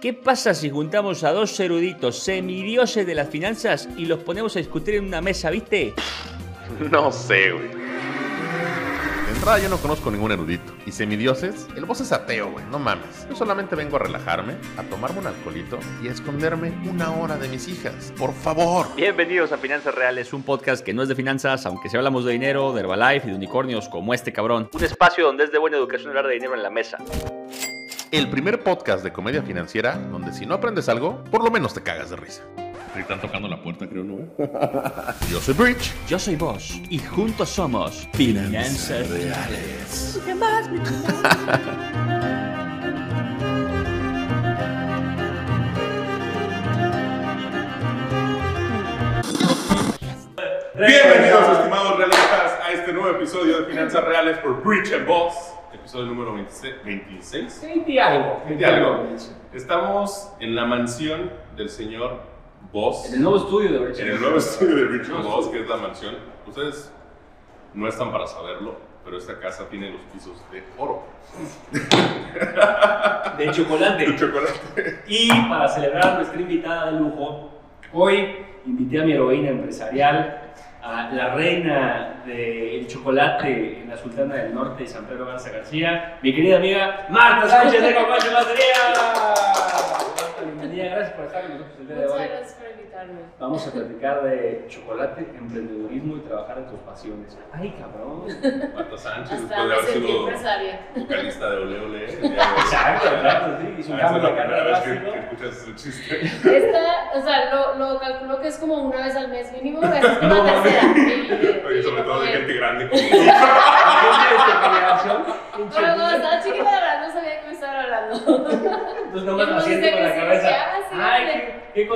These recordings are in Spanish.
¿Qué pasa si juntamos a dos eruditos semidioses de las finanzas y los ponemos a discutir en una mesa, viste? No sé, güey. De entrada yo no conozco ningún erudito. Y semidioses, el boss es ateo, güey, no mames. Yo solamente vengo a relajarme, a tomarme un alcoholito y a esconderme una hora de mis hijas. Por favor. Bienvenidos a Finanzas Reales, un podcast que no es de finanzas, aunque si hablamos de dinero, de Herbalife y de unicornios como este cabrón. Un espacio donde es de buena educación hablar de dinero en la mesa. El primer podcast de comedia financiera donde si no aprendes algo, por lo menos te cagas de risa. Están tocando la puerta, creo, ¿no? Yo soy Bridge. Yo soy vos y juntos somos Finanzas Reales. Bienvenidos, estimados realistas, a este nuevo episodio de Finanzas Reales por Bridge and Boss. Episodio número 26. 26. 20 algo. 20 algo. Estamos en la mansión del señor Boss. En el nuevo estudio de Bridge. En el nuevo estudio de and Boss, que es la mansión. Ustedes no están para saberlo, pero esta casa tiene los pisos de oro. De chocolate. De chocolate. Y para celebrar nuestra invitada de lujo, hoy invité a mi heroína empresarial, a la reina del chocolate en la Sultana del Norte de San Pedro Garza García, mi querida amiga Marta Sánchez de Comacho Matería. Marta, bienvenida, gracias por estar con nosotros el día de Muchas hoy. gracias por invitarme. Vamos a platicar de chocolate, emprendedurismo y trabajar en tus pasiones. ¡Ay, cabrón! Marta Sánchez, Hasta después de haber sido empresaria. vocalista de Ole Ole. Exacto, exacto, sí. Hizo un Ah, esa cambio es de la primera carrera vez que, drástico. que escuchas ese chiste. Esta, o sea, lo, lo calculo que es como una vez al mes mínimo, esta es como No, la tercera. Y- sobre todo de gente grande como Pero cuando estaba chiquita, la verdad, no sabía de qué me estaban hablando. Entonces nomás Yo lo siento con que la cabeza. ah, Ay, qué, tu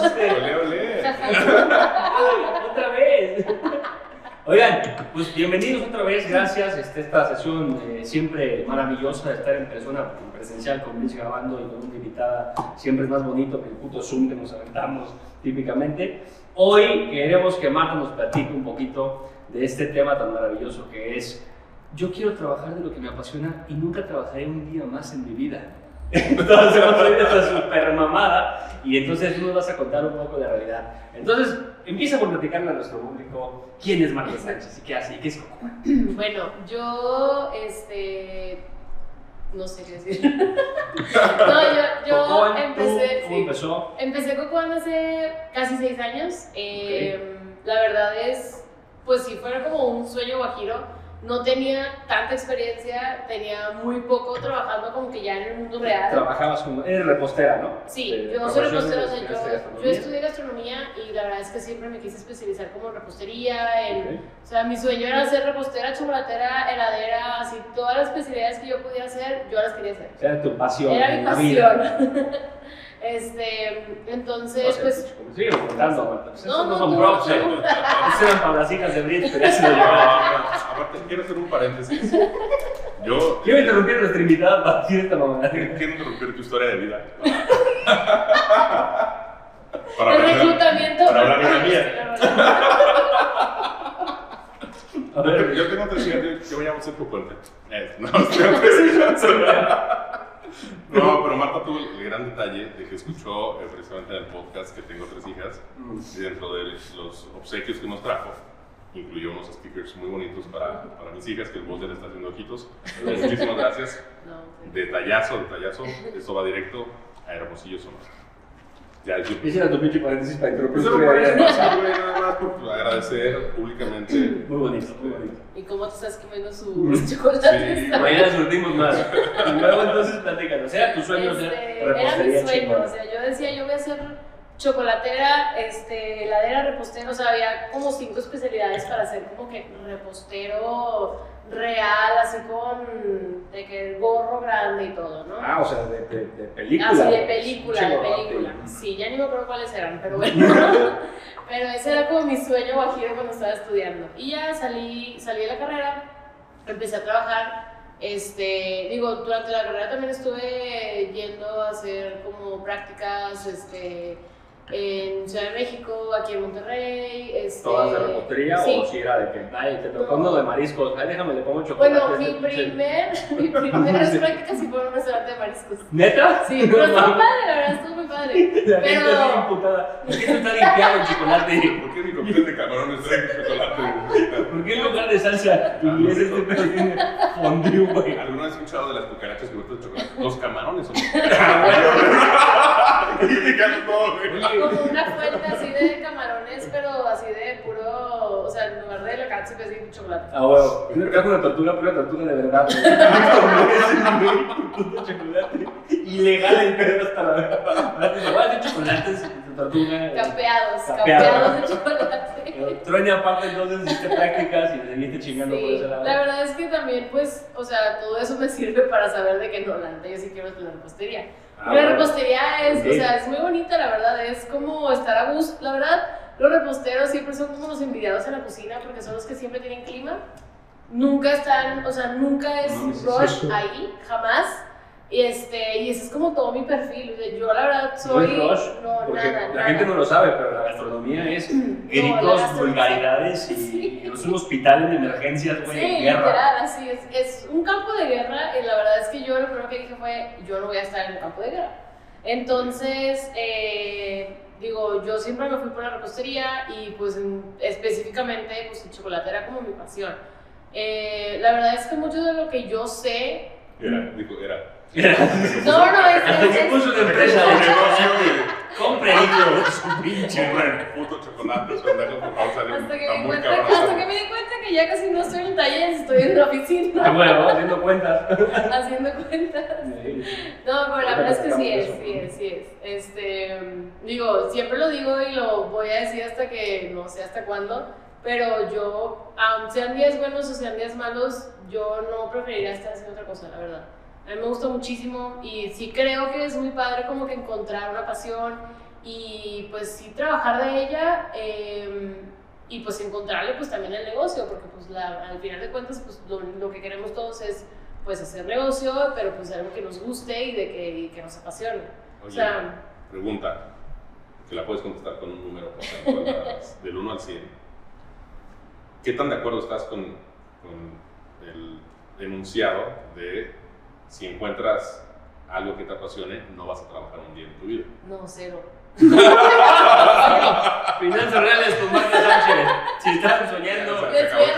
chiste. Ole Ole. Otra vez. Oigan, pues bienvenidos otra vez, gracias. Este, esta sesión eh, siempre maravillosa de estar en persona, presencial con Luis grabando y con una invitada, siempre es más bonito que el puto Zoom que nos aventamos típicamente. Hoy queremos que Marta nos platique un poquito de este tema tan maravilloso que es yo quiero trabajar de lo que me apasiona y nunca trabajaré un día más en mi vida. Entonces vamos a ir esta super mamada y entonces tú nos vas a contar un poco de realidad. Entonces empieza por platicarle a nuestro público quién es Marta Sánchez y qué hace y qué es Coco. Bueno, yo, este. No sé qué decir. no, yo, yo Cocoan, ¿tú empecé. ¿Cómo sí. empezó? Empecé Cocoan hace casi seis años. Eh, La verdad es, pues si fuera como un sueño guajiro, no tenía tanta experiencia, tenía muy poco trabajando como que ya en el mundo real. Trabajabas como, eres repostera, ¿no? Sí, yo soy repostera, o sea, yo, estudié gastronomía y la verdad es que siempre me quise especializar como en repostería, en, o sea, mi sueño era ser repostera, chocolatera, heladera, así, todas las especialidades que yo pudiera hacer, yo las quería hacer. Era tu pasión Era mi en la vida. pasión. este, entonces, O sea, pues, Sigue contando, Marta. Pues No, no, no, son props, ¿eh? eran para las hijas de Brit, pero ya se lo No, llevaron. no, aparte, quiero hacer un paréntesis. Yo Quiero interrumpir a nuestra invitada para decir esta mamada. quiero interrumpir tu historia de vida. Para el hablar- reclutamiento. para hablar de la mía. A ver, Yo tengo tres hijas, yo, yo me llamo Sergio Puente. Eh, no. No, pero Marta tuvo el gran detalle de que escuchó eh, precisamente en el podcast que tengo tres hijas y dentro de los obsequios que nos trajo incluyó unos stickers muy bonitos para, para mis hijas que el le está haciendo ojitos. Muchísimas gracias. Detallazo, detallazo. Esto va directo a Hermosillo, Sonora. Ya, yo, Ese era tu pinche paréntesis para interrumpir Eso parece vida. más, güey, nada más por agradecer públicamente. Muy bonito, muy bonito. ¿Y cómo te estás comiendo sus chocolates? Sí. Mañana surtimos más. Y luego entonces platícanos. ¿Era tu sueño Este, ser era mi repostería sueño, chingona? o sea, yo decía, yo voy a ser chocolatera, este, heladera, repostero, o sea, había como cinco especialidades para ser como que repostero real, así con de que gorro grande y todo, ¿no? Ah, o sea, de, de, de película. Ah, sí, de película, de película. sí. Sí, ya ni me acuerdo cuáles eran, pero bueno. pero ese era como mi sueño guajiro cuando estaba estudiando. Y ya salí, salí de la carrera, empecé a trabajar. Este, digo, durante la carrera también estuve yendo a hacer como prácticas, este, en Ciudad de México, aquí en Monterrey. Este, ¿Todas de repostería sí. o si era de que, ay, te No. pongo de mariscos, ay, déjame, le pongo chocolate. Bueno, mi este pinche- primer, mi primeras prácticas sí fue en un restaurante de mariscos. ¿Neta? Sí, pero estuvo padre, la verdad, estuvo muy padre. La gente Pero- imputada. ¿Por qué no está limpiado el chocolate? ¿Por qué mi cóctel de camarones trae chocolate? ¿Por qué en lugar de salsa inglés este pedo tiene fondue, güey? ¿Alguna vez has escuchado de las cucarachas cubiertas de chocolate? Los camarones son. Todo, güey. Como una fuente así de camarones, pero así de puro, o sea, en lugar de la catsup así de chocolate. Ah, huevo. Una caja una tortuga, pero una tortuga de verdad. chocolate. Ilegal el pedo hasta la verdad. Hacer chocolates de tortuga. Capeados, Capeado. capeados de chocolate. Pero Truene aparte, entonces hiciste prácticas y te seguiste chingando por Sí, ese lado. la verdad es que también, pues, o sea, todo eso me sirve para saber de que no, la neta, yo sí quiero la repostería. Ah, la repostería es, o sea, es muy bonita, la verdad, es como estar a gusto. La verdad, los reposteros siempre son como los envidiados en la cocina porque son los que siempre tienen clima. Nunca están, o sea, nunca es No, es rush cierto. ahí, jamás. Y, este, y ese es como todo mi perfil. o sea, Yo, la verdad, No soy. rush, no, porque nada, la nada. gente no lo sabe, pero la gastronomía es No, gritos, gastronomía- vulgaridades y Sí. es un hospital de emergencias, güey, Sí, guerra. literal, así es. Es un campo de guerra y la verdad es que yo lo primero que dije fue, yo no voy a estar en un campo de guerra. Entonces, eh, digo, yo siempre me fui por la repostería y pues en- específicamente pues el chocolate era como mi pasión. Eh, la verdad es que mucho de lo que yo sé... Era, dijo, era. No, no, es... Hasta que es- puso una empresa de chocolate. Compre, hijo, su pinche. Compren puto chocolate, pendejo, por favor, sale. hasta que, me di muy cuenta, cabrón. hasta que me di cuenta que ya casi no estoy en talleres, estoy en la oficina huevo, haciendo cuentas. haciendo cuentas. No, pero la verdad es que sí es, sí es, sí es. Este, digo, siempre lo digo y lo voy a decir hasta que no sé hasta cuándo, pero yo, aunque sean días buenos o sean días malos, yo no preferiría estar haciendo otra cosa, la verdad. A mí me gusta muchísimo y sí creo que es muy padre como que encontrar una pasión y pues sí trabajar de ella eh, y pues encontrarle pues también el negocio, porque pues la- al final de cuentas pues lo, lo que queremos todos es pues hacer negocio, pero pues algo que nos guste y de que, y que nos apasione. o Oye, sea, pregunta, que la puedes contestar con un número nada más, del 1 al 100. ¿Qué tan de acuerdo estás con, con el enunciado de si encuentras algo que te apasione, no vas a trabajar un día en tu vida? No, cero. Finanzas reales con Marta Sánchez. Si están soñando. Les voy a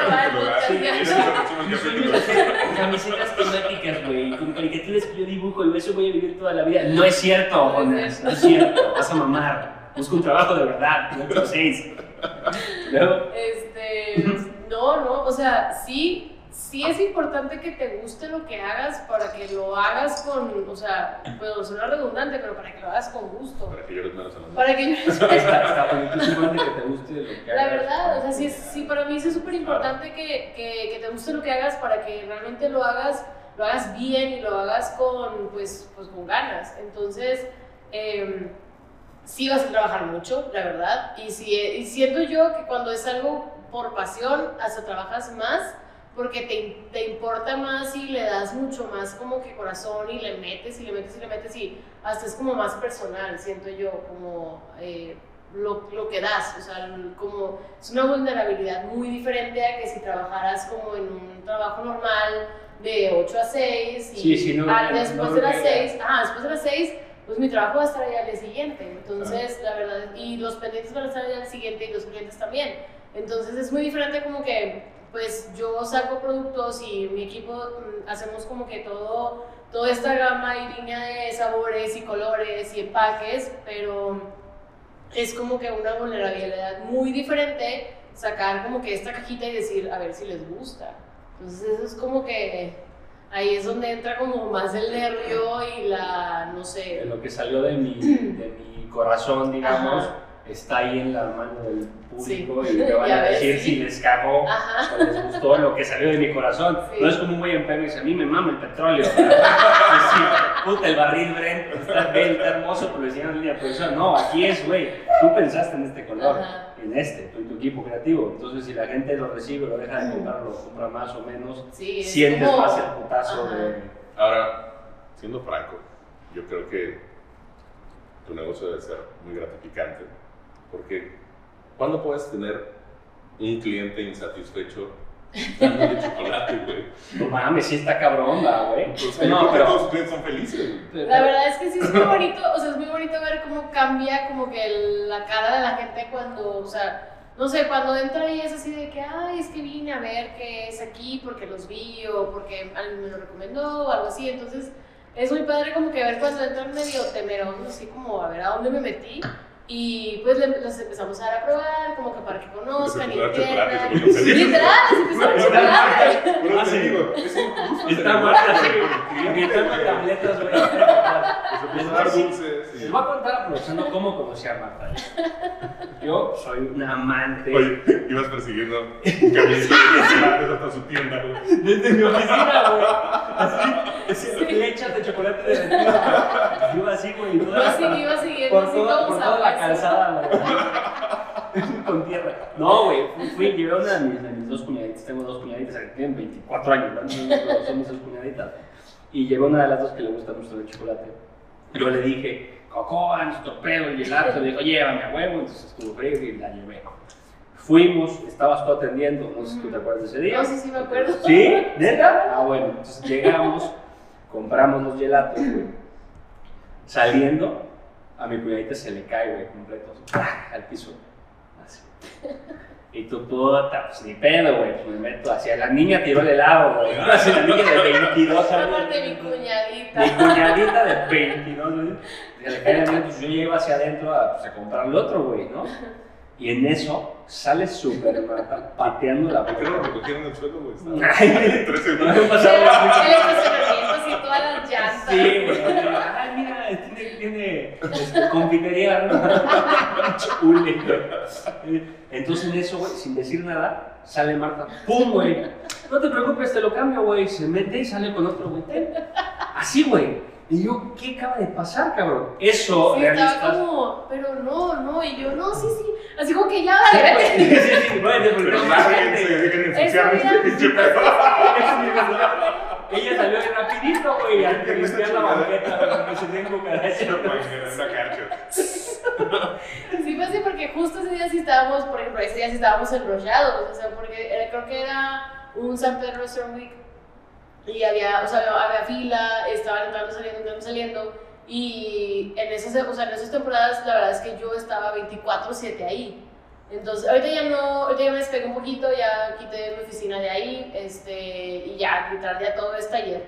Camisetas temáticas, güey. Con caricaturas que yo dibujo y eso voy a vivir toda la vida. No es cierto, Jonas. No es cierto. Vas a mamar. Busca un trabajo de verdad. 8 6. ¿No? Este, no, no, o sea, sí, sí es importante que te guste lo que hagas para que lo hagas con, o sea, bueno, suena redundante, pero para que lo hagas con gusto. Para que llores menos a los Para que llores menos. que te guste lo que hagas. La verdad, o sea, sí, sí para mí sí es súper importante que, que, que te guste lo que hagas para que realmente lo hagas, lo hagas bien y lo hagas con, pues, pues con ganas. Entonces, eh, sí vas a trabajar mucho, la verdad, y, si, y siento yo que cuando es algo por pasión, hasta trabajas más porque te, te importa más y le das mucho más como que corazón y le metes y le metes y le metes y hasta es como más personal, siento yo, como eh, lo, lo que das, o sea, como es una vulnerabilidad muy diferente a que si trabajaras como en un trabajo normal de 8 a 6 y Sí, sí, no, no, después no de las creo que- 6, ajá, después de las 6 pues mi trabajo va a estar ahí al día siguiente. Entonces, la verdad, y los pendientes van a estar ahí al siguiente y los clientes también. Entonces, es muy diferente como que, pues yo saco productos y mi equipo mm, hacemos como que todo, toda esta gama y línea de sabores y colores y empaques, pero es como que una vulnerabilidad muy diferente sacar como que esta cajita y decir, a ver si les gusta. Entonces, eso es como que ahí es donde entra como más el nervio y la, no De sé. lo que salió de mi, de mi corazón, digamos, Ajá. Está ahí en la mano del público Sí. y me van a decir sí. si les cagó Ajá. o les gustó lo que salió de mi corazón. Sí. No es como un güey en pedo y dice, a mí me mama el petróleo. Sí, puta, el barril Brent está bien, está hermoso, pero decían en línea de producción. No, aquí es, güey, tú pensaste en este color, Ajá. en este, tú y tu equipo creativo. Entonces, si la gente lo recibe, lo deja de comprar, lo compra más o menos, sientes como- más el putazo Ajá. de... Ahora, siendo franco, yo creo que tu negocio debe ser muy gratificante. Porque, ¿cuándo puedes tener un cliente insatisfecho dándole chocolate, güey? No mames, sí está cabrón, güey. Pues, No, pero- todos tus clientes son felices, güey. La verdad es que sí es muy bonito, o sea, es muy bonito ver cómo cambia como que el- la cara de la gente cuando, o sea, no sé, cuando entra y es así de que, ay, es que vine a ver qué es aquí porque los vi o porque alguien me lo recomendó o algo así, entonces es muy padre como que ver cuando entran medio temerosos, así como a ver a dónde me metí y pues los empezamos a dar a probar, como que para que conozcan y. Literal, se empezó a dar chocolate. Ah, digo. Está gritando tabletas, güey. Les empezó a dar dulces. y- Les voy a contar aprovechando cómo conocí a Marta. Yo soy un amante. Oye, ibas persiguiendo de chocolates hasta su tienda, güey. Desde mi oficina, güey. Así, así, flechas de chocolate derretido. Yo así, güey. Yo iba siguiendo así como calzada, güey. Con tierra. No, güey. Fui, fui, llevé una de mis, de mis dos cuñaditas. Tengo dos cuñaditas que tienen 24 años, ¿no? Entonces, Son mis dos cuñaditas. Y llevé una de las dos que le gusta mucho el chocolate. Yo le dije, Cocoa, nuestro pedo, el gelato. Le dijo, llévame a huevo. Entonces estuvo frío y la llevé. Fuimos, estabas tú atendiendo, no sé si tú te acuerdas de ese día. No, sí, sí me acuerdo. ¿Sí? ¿Neta? Ah, bueno, entonces llegamos, compramos los gelatos, güey. Saliendo, a mi cuñadita se le cae, güey, completo, al piso. Así. Y tú, puta, pues ni pedo, güey, pues me meto hacia la niña tiró el helado, güey. Así la niña de 22 años. Aparte mi cuñadita. Mi cuñadita de 22, güey. Se le cae el helado, pues yo llego hacia adentro a, pues, a comprar el otro, güey, ¿no? Y en eso sale súper pateando la ¿Por qué no puerta. lo recogieron en el suelo, güey? Ay, Tres no me segundos. pasaba mucho. El estacionamiento, así todas las llantas. Sí, güey. Tiene, este, confitería, ¿no? Chule, güey. Entonces en eso, güey, sin decir nada, sale Marta. ¡Pum, güey! No te preocupes, te lo cambio, güey. Se mete y sale con otro, güey. Así, güey. Y yo, ¿qué acaba de pasar, cabrón? Eso, Sí, estaba como, pero no, no, y yo, no, sí, sí. Así como que ya, Sí, vete. Sí, sí, güey, de Pero verdad, bájense, Ella salió de rapidito, güey, a ¿Qué limpiar la banqueta para que se cucarachas. Carcha. Sí, fue así porque justo ese día sí estábamos, por ejemplo, ese día sí estábamos enrollados, o sea, porque era- creo que era un San Pedro Restaurant Week y había, o sea, había fila, estaban entrando, saliendo, entrando, saliendo y en esas, o sea, en esas temporadas la verdad es que yo estaba 24/7 ahí. Entonces, ahorita ya no, ahorita ya me despegué un poquito, ya quité mi oficina de ahí, este, y ya, literal, ya todo es taller.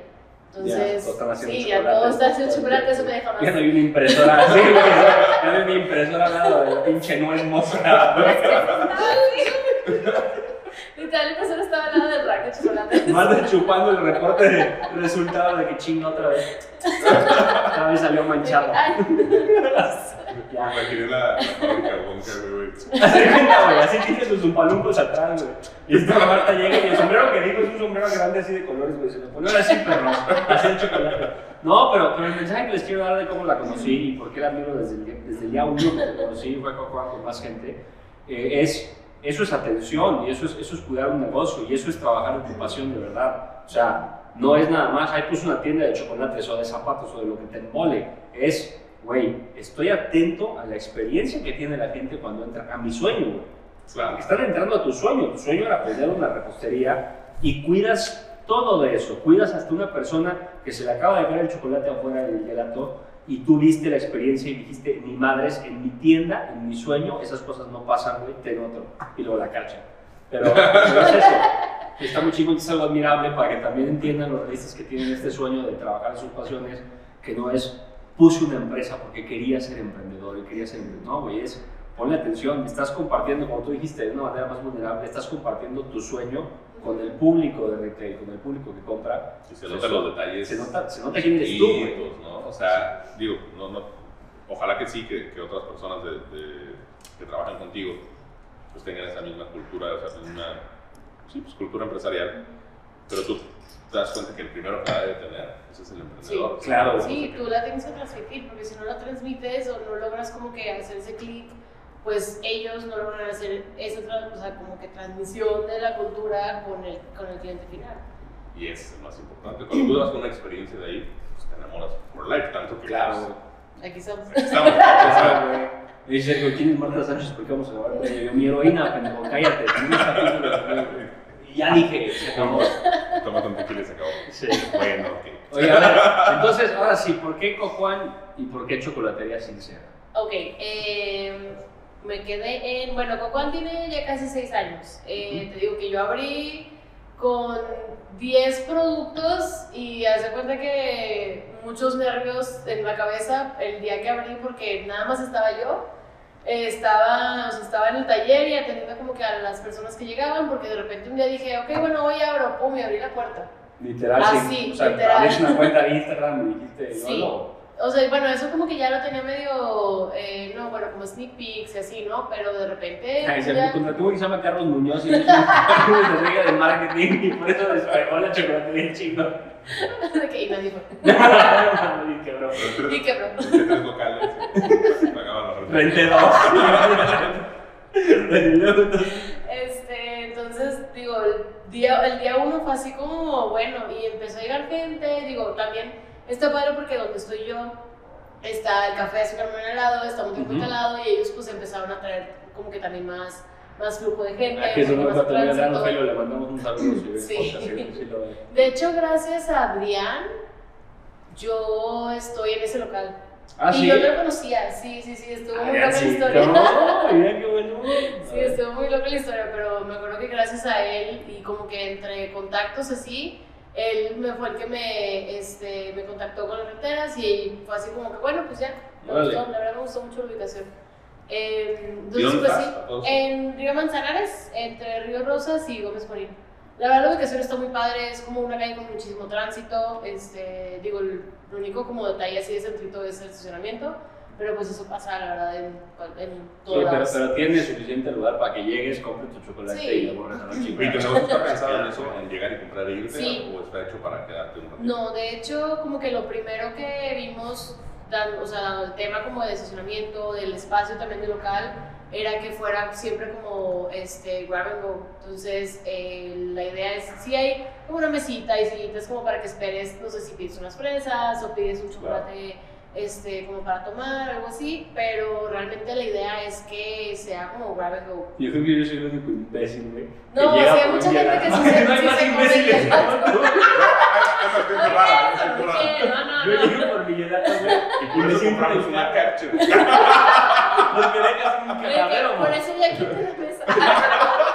Entonces, Ya, todo sí, ya todo está haciendo chocolate, eso me deja más. Ya no hay una impresora güey. Ya no hay una impresora al lado de la pinche nuez mosca. Literal, el profesor estaba al lado del rack de chocolate. Más de chupando el reporte de resultado de que chinga otra vez. Otra vez salió manchado. Ay, Ya. Me imaginé la, la fábrica Wonka, güey. Así cuenta, güey. Así tiene sus zumpalumpos atrás, güey. Y esta Marta llega y el sombrero que dijo es un sombrero grande así de colores, güey. Se lo pone así, perro. Así el chocolate. No, pero, pero el mensaje que les quiero dar de cómo la conocí y por qué la admiro desde el, día- desde el día uno que te conocí, fue con más gente, eh, es, eso es atención y eso es, eso es cuidar un negocio y eso es trabajar en tu pasión de verdad. O sea, no es nada más, ahí puse una tienda de chocolates o de zapatos o de lo que te mole. Es, güey, estoy atento a la experiencia que tiene la gente cuando entra a mi sueño, güey. Claro. Están entrando a tu sueño. Tu sueño era aprender una repostería y cuidas todo de eso. Cuidas hasta una persona que se le acaba de caer el chocolate afuera del gelato y tú viste la experiencia y dijiste, mi madres, en mi tienda, en mi sueño, esas cosas no pasan, güey, ten otro. Y luego la cacha. Pero, pero es eso. Está muy chico, es algo admirable para que también entiendan los realistas que tienen este sueño de trabajar en sus pasiones, que no es puse una empresa porque quería ser emprendedor y quería ser emprendedor. No, güey, es ponle atención, estás compartiendo, como tú dijiste, de una manera más vulnerable, estás compartiendo tu sueño con el público de retail, con el público que compra. Y se notan los detalles. Se nota, se nota quién eres tú, güey. ¿no? O sea, digo, no, no, ojalá que sí, que, que otras personas de, de- que trabajan contigo pues tengan esa misma cultura, o sea, una sí, pues, cultura empresarial, pero tú te das cuenta que el primero que la debe tener ese es el emprendedor. Sí, claro. Sí, tú la tienes que transmitir, porque si no la transmites o no logras como que hacer ese clic, pues ellos no logran hacer esa o sea, como que transmisión de la cultura con el, con el cliente final. Y ese es el más importante. Cuando tú das una experiencia de ahí, pues te enamoras por life, tanto que Claro. pues, aquí estamos. Estamos. Me dice Sergio, ¿quién es Marta Sánchez? ¿Por qué vamos a grabar ella? Yo, mi heroína, pendejo, cállate. Y ya dije, se acabó. Toma un tequila y se acabó. Sí. Bueno, ok. Oye, a ver, entonces, ahora sí, ¿por qué Cojuan y por qué Chocolatería Sincera? Ok, eh, me quedé en. Bueno, Cocoan tiene ya casi 6 años. Eh, Te digo que yo abrí con 10 productos y hace cuenta que muchos nervios en la cabeza el día que abrí porque nada más estaba yo. Eh, estaba, o sea, estaba en el taller y atendiendo como que a las personas que llegaban porque de repente un día dije, ok, bueno, hoy abro, pum, y abrí la puerta. Literal, Ah, sí. O sea, literal. una cuenta de Instagram y dijiste, Sí. no, O sea, bueno, eso como que ya lo tenía medio, eh, no, bueno, como sneak peeks y así, ¿no? Pero de repente... Ay, se ya- contrató que se llama Carlos Muñoz y es una de marketing y por eso despegó la chocolatería chino. y nadie fue. Y quebró. Y quebró. tres locales. Pagaban la renta. Renté dos. Y luego, entonces, Este, entonces, digo, el día, el día uno fue así como, bueno, y empezó a llegar gente, digo, también está padre porque donde estoy yo está el café de azúcar helado, está un tiempo Ujú. instalado y ellos pues empezaron a traer como que también más, más flujo de gente. Aquí es donde más. Rogelio, le mandamos un saludo si Sí. podcast, lo ve. De hecho, gracias a Adrián, yo estoy en ese local. Ah, y sí. yo no lo conocía, sí, sí, sí, estuvo muy Ah, loca la sí. historia. No, mira qué bueno. Sí, estuvo muy loca la historia, pero me acuerdo que gracias a él y como que entre contactos así, él me fue el que me, este, me contactó con las renteras y fue así como que, bueno, pues ya, me Órale. gustó, la verdad me gustó mucho la ubicación. Eh, ¿Y entonces, pues sí, en Río Manzanares, entre Río Rosas y Gómez Morín. La verdad la ubicación está muy padre, es como una calle con muchísimo tránsito, este, digo, el, lo único como detalle así de centrito es el estacionamiento, pero pues eso pasa, la verdad, en, en Sí, pero, pero tiene suficiente lugar para que llegues, compres tu chocolate Sí. y lo borres a la ¿Y chica. tu negocio está pensado en eso, en llegar y comprar e irte? Sí. ¿O está hecho para quedarte un ratito? No, de hecho, como que lo primero que vimos, dando, o sea, dando el tema como de estacionamiento, del espacio también del local, era que fuera siempre como este, grab and go. Entonces, eh, la idea es, si hay como una mesita y sillitas como para que esperes, no sé si pides unas fresas o pides un chocolate este, como para tomar, algo así, pero realmente la idea es que sea como grab and go. Yo creo que yo soy el único imbécil, güey. No, que llega sí, hay mucha un gente que sí se- No hay más imbéciles gelato. como tú. Es más gente rara, es gente ¿Por rara. qué? No, no, Yo no. llego por mi gelato, güey. Y compramos una carcha. Porque dejas un Oye, que cagadero, Por eso ya quité la mesa.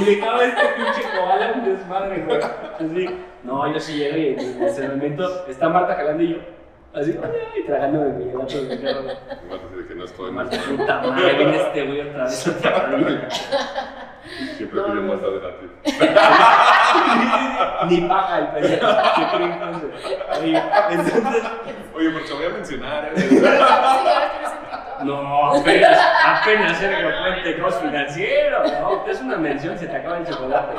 Y le cabe este pinche koala un desmadre, güey. Así, no, yo sí llego y en ese momento está Marta jalando y yo, así, ay, tragándome mi gelato de mi carro. Igual te dice que no estoy más. puta madre, viene este güey otra vez otra vez. Siempre no. muestra adelante. Ni paga el pendejo. ¿Qué creen entonces? Oye, entonces, Oye, voy a mencionar. ¿eh? No, apenas, apenas Sergio Puente, cost financiero. No, es una mención, se te acaba el chocolate.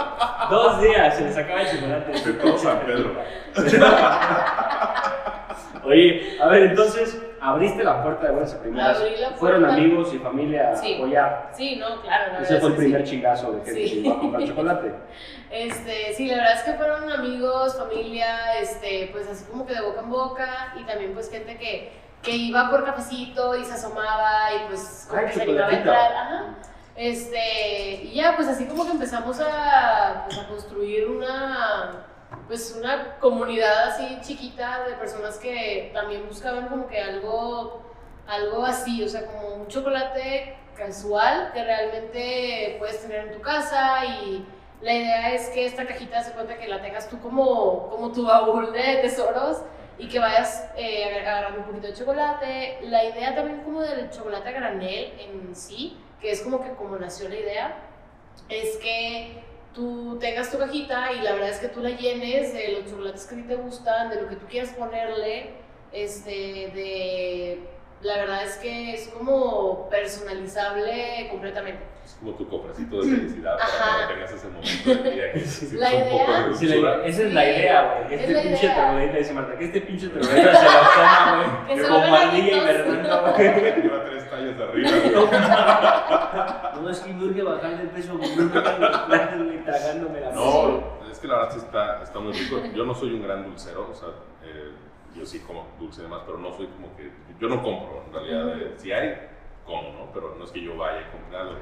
Dos días se les acaba el chocolate. De todo San Pedro. Oye, a ver, entonces, abriste la puerta de buenas a primeras. Abrí la Fueron puerta. amigos y familia a apoyar. Sí, no, claro. La Ese fue el primer sí. chingazo de gente Sí. que iba a comprar chocolate. Este, sí, la verdad es que fueron amigos, familia, este, pues así como que de boca en boca y también pues gente que, que iba por cafecito y se asomaba y pues como Ay, que se animaba a entrar. Ajá. Este, y ya pues así como que empezamos a, pues, a construir una, pues una comunidad así chiquita de personas que también buscaban como que algo, algo así, o sea, como un chocolate casual que realmente puedes tener en tu casa y la idea es que esta cajita se cuenta que la tengas tú como, como tu baúl de tesoros y que vayas eh, agar- agarrando un poquito de chocolate. La idea también como del chocolate granel en sí, que es como que como nació la idea, es que tú tengas tu cajita y la verdad es que tú la llenes de los chocolates que a ti te gustan, de lo que tú quieras ponerle, este, de... La verdad es que es como personalizable completamente. Es como tu cofrecito de felicidad para tengas ese momento que sientes La un poco idea- de Sí, la- dulzura. esa es la idea, güey. Que es este pinche troglodita, dice Marta, que este pinche se lo toma, Que güey. vuelvan ardilla y adictos. Fernando, güey. Tallas arriba. No, es que me urge bajarle el peso, me platos, güey, tragándome la No, es que la verdad sí está, está muy rico. Yo no soy un gran dulcero, o sea, eh, yo sí como dulce y demás, pero no soy como que, yo no compro en realidad, eh, si hay, como, ¿no? Pero no es que yo vaya a comprar algo.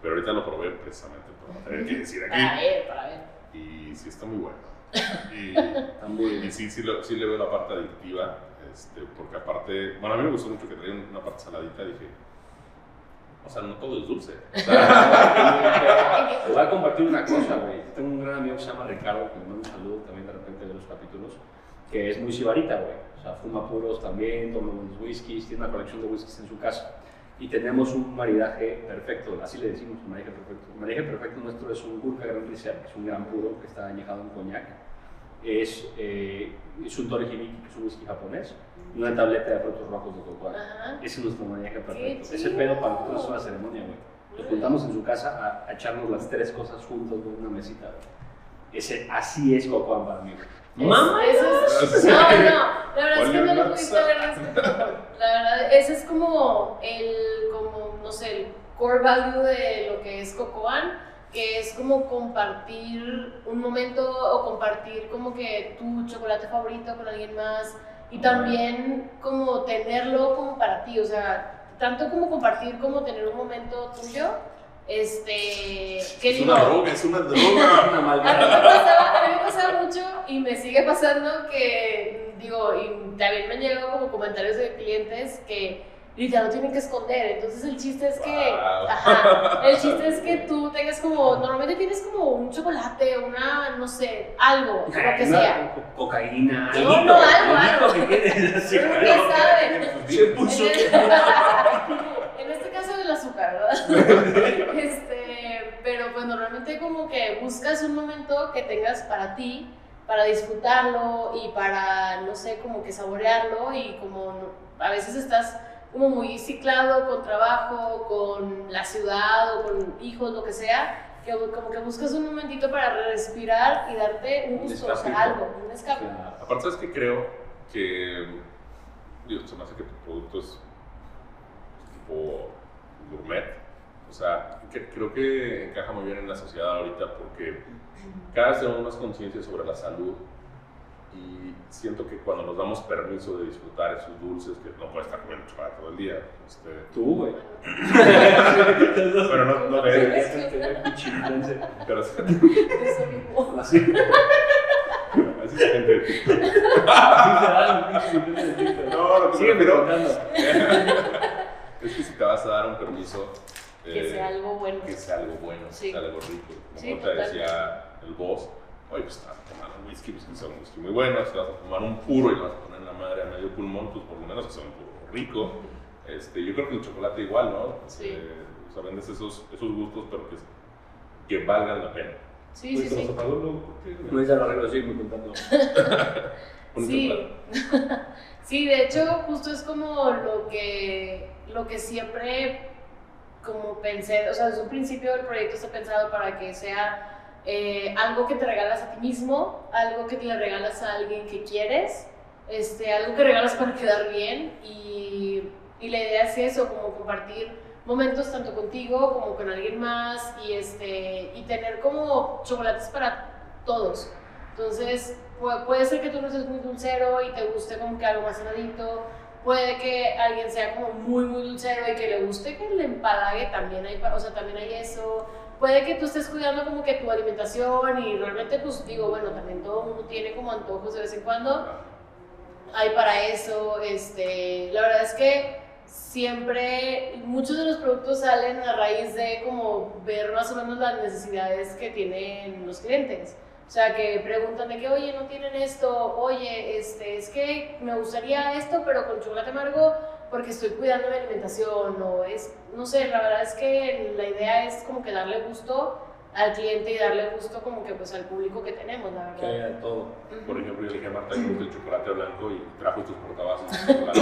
Pero ahorita lo probé precisamente no tener que decir Para aquí. ver, para ver. Y sí está muy bueno. Y, Está muy y sí, sí, sí le veo la parte adictiva, este, porque aparte, bueno, a mí me gustó mucho que traía una parte saladita, dije, o sea, no todo es dulce. O sea, Te voy a compartir una cosa, güey. Tengo un gran amigo que se llama Ricardo, que me manda un saludo también de repente de los capítulos, que es muy sibarita, güey. O sea, fuma puros también, toma buenos whiskies, tiene una colección de whiskies en su casa. Y tenemos un maridaje perfecto, así le decimos, un maridaje perfecto. El maridaje perfecto nuestro es un Gurkha Grand Reserve, que es un gran puro que está añejado en coñac. Es, eh, es un Torihibiki, que es un whisky japonés, y una tableta de frutos rojos de cocoa. Ajá. Ese es nuestro maridaje perfecto. Ese pedo para nosotros es una ceremonia, güey. Nos juntamos en su casa a, a echarnos las tres cosas juntos en una mesita, güey. Ese, así es Cocoa para mí, güey. ¡Mamá! Eso es- no, no, la verdad es que no lo pudiste ver. es- La verdad, ese es como el, como, no sé, el core value de lo que es Cocoan, que es como compartir un momento o compartir como que tu chocolate favorito con alguien más y también como tenerlo como para ti, o sea, tanto como compartir como tener un momento tuyo, este, que es digo, una droga, es una droga. Una pasaba, a mí me pasaba mucho y me sigue pasando que, digo, y también me han llegado como comentarios de clientes que ya lo tienen que esconder. Entonces el chiste es que, Wow. ajá, el chiste es que tú tengas como, normalmente tienes como un chocolate, una, no sé, algo, lo que Una sea. co- Cocaína, No, algo, no, algo, algo algo. que quieres. Se puso. En este, en este caso el azúcar, ¿verdad? Este, pero pues normalmente como que buscas un momento que tengas para ti, para disfrutarlo y para, no sé, como que saborearlo y como no- a veces estás como muy ciclado con trabajo, con la ciudad o con hijos, lo que sea, que como que buscas un momentito para respirar y darte un gusto, o sea, algo, un escape. Aparte, ¿sabes que Creo que, digo, se me hace que tu producto es tipo gourmet. O sea, que- creo que encaja muy bien en la sociedad ahorita porque cada vez tenemos más conciencia sobre la salud siento que cuando nos damos permiso de disfrutar esos dulces, que no puedes estar comiendo chocolate todo el día, este, Tú, güey. pero no, no de pero mismo. Así. así es la gente. No, lo que me Sigue refiero contando. es que si te vas a dar un permiso, Que eh, sea algo bueno. que sea algo bueno, Sí. que sea algo rico. Como Sí, te decía el boss, oye, pues estás tomando un whisky, pues que sea un whisky muy bueno, si vas a tomar un puro y vas a poner en la madre a medio pulmón, pues por lo menos que sea un puro rico. Este, yo creo que el chocolate igual, ¿no? Sí. Eh, o sea, vendes esos, esos gustos, pero que, que valgan la pena. Sí, sí, sí. No es ya lo arreglo, sigue contando. Un Sí. sí, de hecho, justo es como lo que, lo que siempre como pensé, o sea, desde un principio el proyecto está pensado para que sea eh, algo que te regalas a ti mismo, algo que te le regalas a alguien que quieres, este, algo que regalas para quedar bien y, y la idea es eso, como compartir momentos tanto contigo como con alguien más y, este, y tener como chocolates para todos. Entonces, pu- puede ser que tú no seas muy dulcero y te guste como que algo más saladito. Puede que alguien sea como muy, muy dulcero y que le guste que le empalague, también hay, o sea, también hay eso. Puede que tú estés cuidando como que tu alimentación y realmente, pues digo, bueno, también todo el mundo tiene como antojos de vez en cuando. Hay para eso, este, la verdad es que siempre, muchos de los productos salen a raíz de como ver más o menos las necesidades que tienen los clientes. O sea, que preguntan de que, oye, no tienen esto, oye, este, es que me gustaría esto, pero con chocolate amargo porque estoy cuidando mi alimentación, o es, no sé, la verdad es que la idea es como que darle gusto al cliente y darle gusto como que pues al público que tenemos, la Que verdad. haya todo. Por ejemplo, yo le dije a Marta que gusta el chocolate blanco y trajo estos portavasos de chocolate.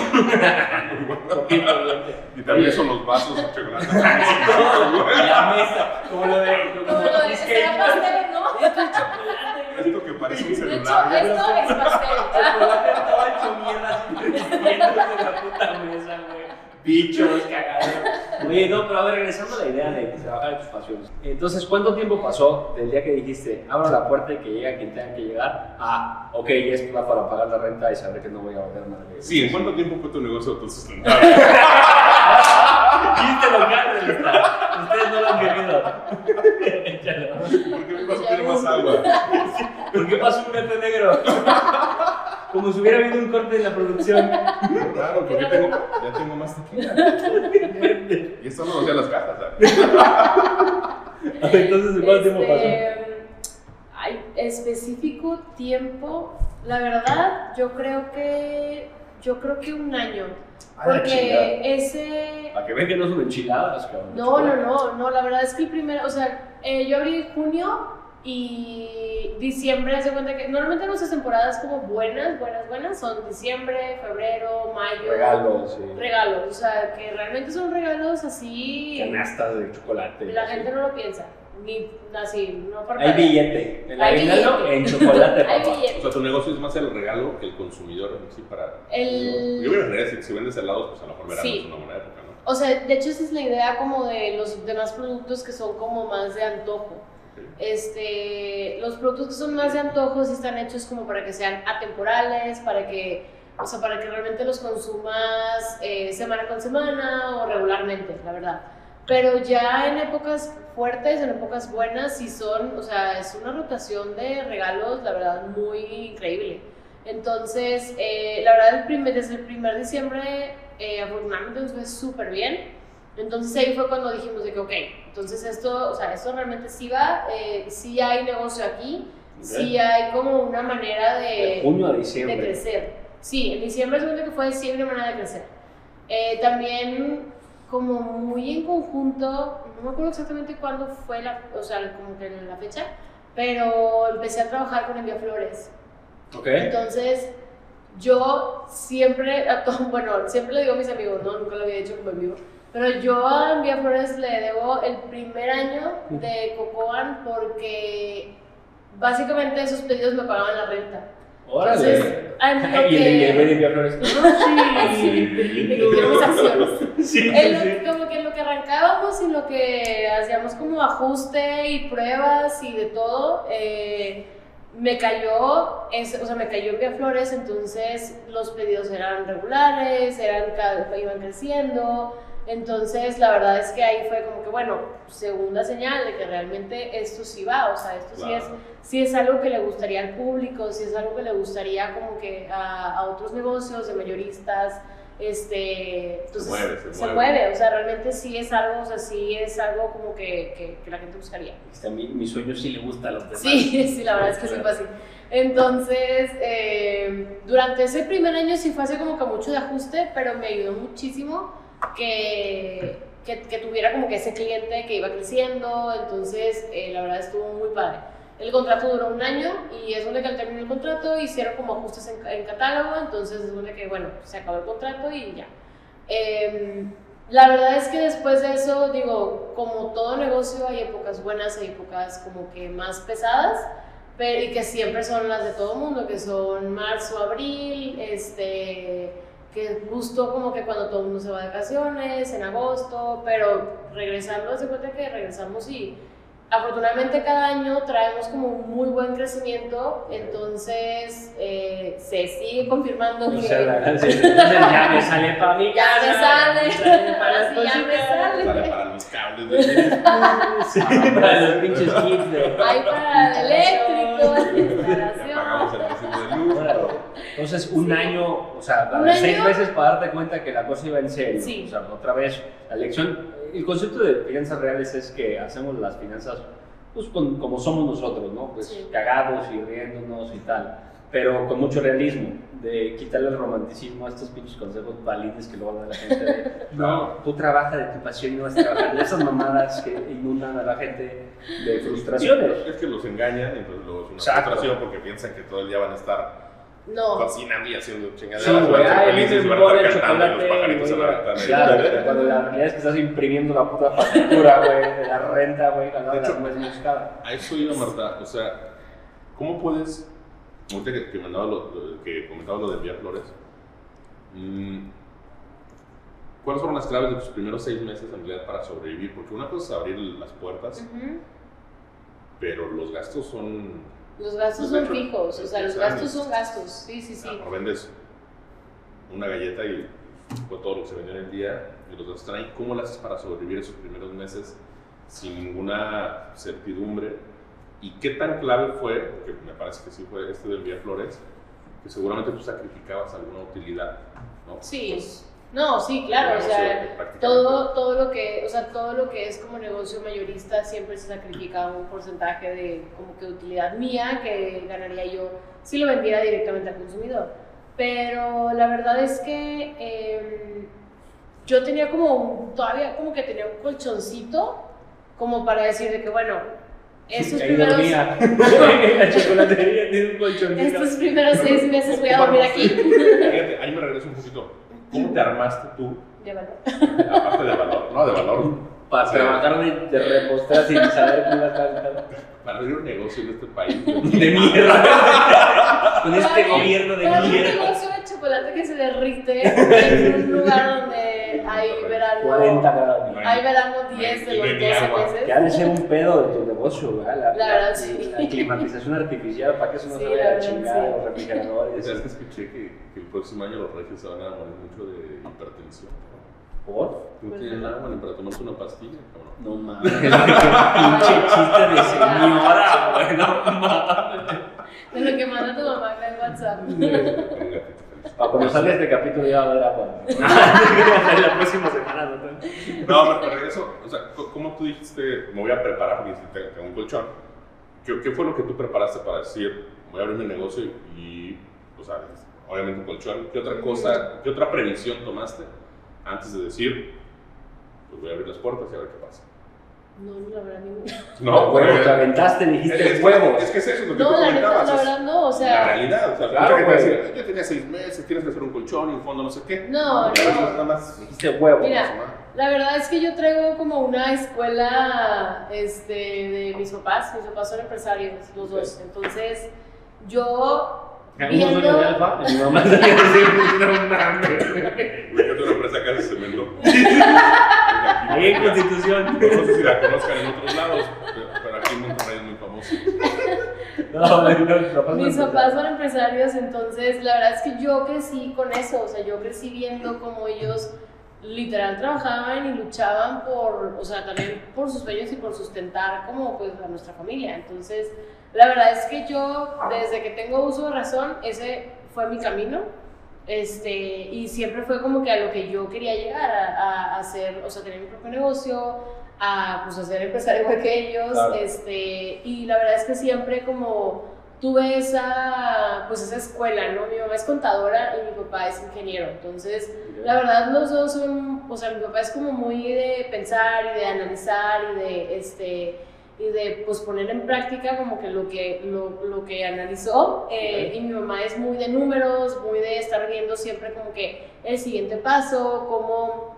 y también son los vasos de chocolate la mesa, como lo de. Como Como lo de es será pastel, ¿no? Esto es chocolate. Esto que parece un De hecho, celular. esto es pastel. Todo hecho mierda en la puta mesa, güey. Bichos, cagados. Oye, no, pero a ver, regresando a la idea de trabajar en tus pasiones. Entonces, ¿cuánto tiempo pasó del día que dijiste, abro la puerta y que llega quien tenga que llegar? Ah, ok, es para pagar la renta y saber que no voy a volver nada. Sí, ¿en cuánto tiempo fue tu negocio autosustentable? Chiste local del estado. Ustedes no lo han querido. Échalo. ¿Por qué vaso tiene más agua? ¿Por qué pasó un gato negro? Como si hubiera habido un corte en la producción. Claro, porque tengo, ya tengo más tequila. Y esto no hacía las cajas, ¿sabes? Entonces, ¿cuánto tiempo pasó? Este, Ay, específico tiempo, la verdad, yo creo que yo creo que un año. A la Porque ese Para que vean que no son enchiladas, cabrón. No, no, no, no, la verdad es que el primero, o sea, eh, yo abrí en junio y diciembre, se cuenta que normalmente nuestras temporadas como buenas, buenas, buenas son diciembre, febrero, mayo. Regalos, sí. Regalos, o sea, que realmente son regalos así. Canastas de chocolate. La así. gente no lo piensa, ni así, no por Hay billete. Hay aguinaldo billete. en chocolate, Hay papá. O sea, tu negocio es más el regalo que el consumidor en sí para. El- Yo me imaginaría si, si vendes helados, pues a lo mejor verano Sí. es una buena época, ¿no? O sea, de hecho esa es la idea como de los demás productos que son como más de antojo. Este, los productos que son más de antojo sí están hechos como para que sean atemporales, para que, o sea, para que realmente los consumas eh, semana con semana o regularmente, la verdad. Pero ya en épocas fuertes, en épocas buenas, sí son, o sea, es una rotación de regalos, la verdad, muy increíble. Entonces, eh, la verdad, el primer, desde el primer diciembre, eh, afortunadamente nos fue súper bien. Entonces ahí fue cuando dijimos de que, ok, entonces esto, o sea, esto realmente sí va, eh, sí hay negocio aquí, sí hay como una manera De de, junio a de diciembre. crecer. Sí, en diciembre según que fue siempre una manera de crecer. Eh, también como muy en conjunto, no me acuerdo exactamente cuándo fue la, o sea, como que la fecha, pero empecé a trabajar con Enviaflores. Ok. Entonces, yo siempre, a todo, bueno, siempre le digo a mis amigos, no, nunca lo había hecho como en vivo, pero yo a Envía Flores le debo el primer año de Cocoan porque básicamente esos pedidos me pagaban la renta. Entonces, Órale. en lo Y el de enviar flores. Sí, de que quiero mis acciones. Sí, sí, como que en lo que arrancábamos y lo que hacíamos como ajuste y pruebas y de todo, eh, me cayó, es- o sea, me cayó Vía Flores, entonces los pedidos eran regulares, eran iban creciendo, entonces la verdad es que ahí fue como que, bueno, segunda señal de que realmente esto sí va, o sea, esto sí es Claro. si es algo que le gustaría al público, si es algo que le gustaría como que a, a otros negocios de mayoristas, este, entonces mueve, se mueve. mueve, o sea, realmente sí es algo, o sea, sí es algo como que, que, que la gente buscaría. Este, a mí, mi sueño sí le gusta a los demás. Sí, sí, la verdad es que sí fue así. Entonces, eh, durante ese primer año sí fue así como que mucho de ajuste, pero me ayudó muchísimo que, que, que tuviera como que ese cliente que iba creciendo, entonces eh, la verdad estuvo muy padre. El contrato duró un año y es donde que al terminar el contrato hicieron como ajustes en, en catálogo, entonces es donde que, bueno, se acabó el contrato y ya. Em, la verdad es que después de eso, digo, como todo negocio hay épocas buenas, hay épocas como que más pesadas, pero, y que siempre son las de todo mundo, que son marzo, abril, este, que justo como que cuando todo el mundo se va de vacaciones, en agosto, pero regresando, hace cuenta que regresamos y afortunadamente cada año traemos como un muy buen crecimiento, entonces eh, se sigue confirmando que... sea, la- entonces ya me sale para mi Ya me sale. para sí ya me sale. Para los cables de para los pinches kits de. Hay para el eléctrico, la Ya pagamos el instalación. recibo de luz. Órale. Entonces, un año, o sea, ¿Un dar seis meses para darte cuenta que la cosa iba en serio. Sí. O sea, otra vez, la lección. El concepto de finanzas reales es que hacemos las finanzas pues, con- como somos nosotros, ¿no? Pues Sí. cagados y riéndonos y tal. Pero con mucho realismo, de quitarle el romanticismo a estos pinches consejos valientes que luego da la gente de, no, tú trabajas de tu pasión y no vas a trabajar de esas mamadas que inundan a la gente de frustraciones. Es que los engañan y entonces luego es una Exacto. frustración porque piensan que todo el día van a estar No, cocinando y haciendo chingaderas. Sí, güey, ay, el cantando y los chocolate, pajaritos se güey. van a estar ahí. Claro, cuando la realidad es que estás imprimiendo la puta factura, güey, de la renta, güey, la De hecho, la nuez moscada. A eso iba Marta, o sea, ¿cómo puedes, ahorita que, que, lo, que comentaba lo de enviar flores, mm, ¿cuáles fueron las claves de tus primeros seis meses en realidad para sobrevivir? Porque una cosa es abrir las puertas, Ujú. pero los gastos son... Los gastos son hecho, fijos, o sea, los gastos son gastos, sí, sí, sí. Ah, vendes una galleta y fue todo lo que se vendió en el día y los gastos traen. ¿Cómo lo haces para sobrevivir esos primeros meses sin ninguna certidumbre? ¿Y qué tan clave fue, porque me parece que sí fue este del Vía Flores, que seguramente tú sacrificabas alguna utilidad, ¿no? Sí. Pues, No, sí, claro, o sea, todo, todo lo que, o sea, todo lo que es como negocio mayorista siempre se sacrifica un porcentaje de como que utilidad mía que ganaría yo si lo vendiera directamente al consumidor. Pero la verdad es que em, yo tenía como un, todavía como que tenía un colchoncito como para decir de que bueno, estos Ahí primeros, la chocolatería tiene un colchoncito. estos primeros seis meses voy a dormir aquí. Fíjate, ahí me regreso un poquito. ¿Cómo te armaste tú, Llévalo. aparte de valor, no, de valor, Para Sí. trabajar de, de repostar sin saber cómo iba a estar. para abrir un negocio en este país? De mierda. Con este Ay, gobierno de para un mierda. negocio de chocolate que se derrite en un lugar donde hay verano, 40 grados. Hay verano 10 de los ni 12 agua. meses. Que ha de ser un pedo de tu negocio, ¿verdad? La verdad, sí. La climatización artificial, para que eso no Sí, se la vaya a chingar, sí. los refrigeradores. ¿Sabes que escuché que, que el próximo año los regios se van a morir mucho de hipertensión? ¿Por? No Pues tienen agua ni para tomarse una pastilla, cabrón. No mames, pinche chiste de señora, güey, no mames. De lo que manda tu mamá en el WhatsApp. Para cuando salga este capítulo ya va a haber agua. la próxima semana, ¿no? No, me regreso. O sea, ¿cómo tú dijiste, me voy a preparar porque tengo, tengo un colchón? ¿Qué, ¿Qué fue lo que tú preparaste para decir, voy a abrir mi negocio y, o sea, obviamente un colchón? ¿Qué otra cosa, qué otra previsión tomaste antes de decir, pues voy a abrir las puertas y a ver qué pasa? No, no, la verdad, ninguna. No, huevo, te aventaste, dijiste es- huevos. es que es eso lo que No, tú la comentabas. la es verdad no, o la sea. realidad. O sea, Claro, mucha gente decir, yo tenía seis meses, tienes que hacer un colchón y un fondo no sé qué. No, no. nada más. Dijiste huevos. Mira, La verdad es que yo traigo como una escuela este, de mis papás. Mis papás son empresarios, los dos. Entonces, yo viendo. suena de alfa, mi mamá se no mames. Fíjate una empresa que hace cemento. Ahí en Constitución. No sé si la conozcan en otros lados, pero, pero aquí en Monterrey es muy famoso. No, no, mis papás no Mis papás son empresarios, entonces la verdad es que yo crecí con eso, o sea, yo crecí viendo cómo ellos literal trabajaban y luchaban por, o sea, también por sus sueños y por sustentar como pues a nuestra familia. Entonces, la verdad es que yo desde que tengo uso de razón, ese fue mi camino. Este, y siempre fue como que a lo que yo quería llegar, a, a hacer, o sea, tener mi propio negocio, a, pues, a ser empresario igual que ellos, Claro. este, y la verdad es que siempre como tuve esa, pues esa escuela, ¿no? Mi mamá es contadora y mi papá es ingeniero, entonces la verdad los dos son, o sea, mi papá es como muy de pensar y de analizar y de, este, y de pues poner en práctica como que lo que, lo, lo que analizó. Eh, y mi mamá es muy de números, muy de estar viendo siempre como que el siguiente paso, cómo,